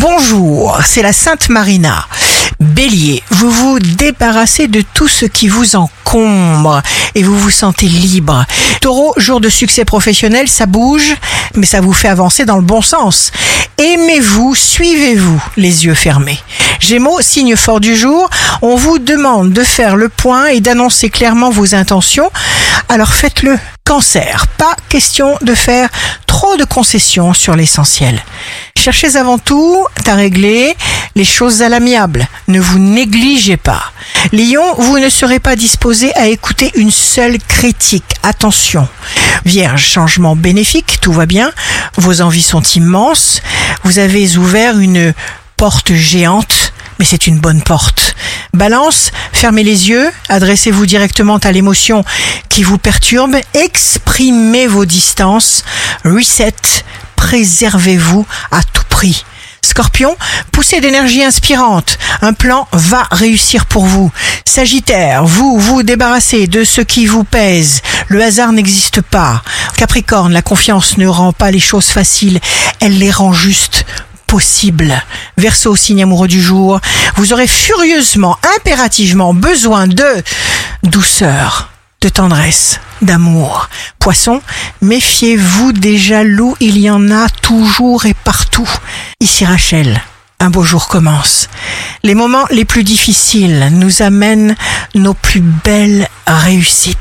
Bonjour, c'est la Sainte Marina. Bélier, vous vous débarrassez de tout ce qui vous encombre et vous vous sentez libre. Taureau, jour de succès professionnel, ça bouge, mais ça vous fait avancer dans le bon sens. Aimez-vous, suivez-vous, les yeux fermés. Gémeaux, signe fort du jour, on vous demande de faire le point et d'annoncer clairement vos intentions, alors faites-le. Cancer, pas question de faire trop de concessions sur l'essentiel. Cherchez avant tout à régler les choses à l'amiable. Ne vous négligez pas. Lion, vous ne serez pas disposé à écouter une seule critique. Attention. Vierge, changement bénéfique, tout va bien. Vos envies sont immenses. Vous avez ouvert une porte géante, mais c'est une bonne porte. Balance, fermez les yeux, adressez-vous directement à l'émotion qui vous perturbe, exprimez vos distances, reset, préservez-vous à tout prix. Scorpion, poussez d'énergie inspirante. Un plan va réussir pour vous. Sagittaire, vous vous débarrassez de ce qui vous pèse. Le hasard n'existe pas. Capricorne, la confiance ne rend pas les choses faciles, elle les rend juste possible. Verseau, signe amoureux du jour, vous aurez furieusement, impérativement besoin de douceur, de tendresse, d'amour. Poisson, méfiez-vous des jaloux, il y en a toujours et partout. Ici Rachel, un beau jour commence. Les moments les plus difficiles nous amènent nos plus belles réussites.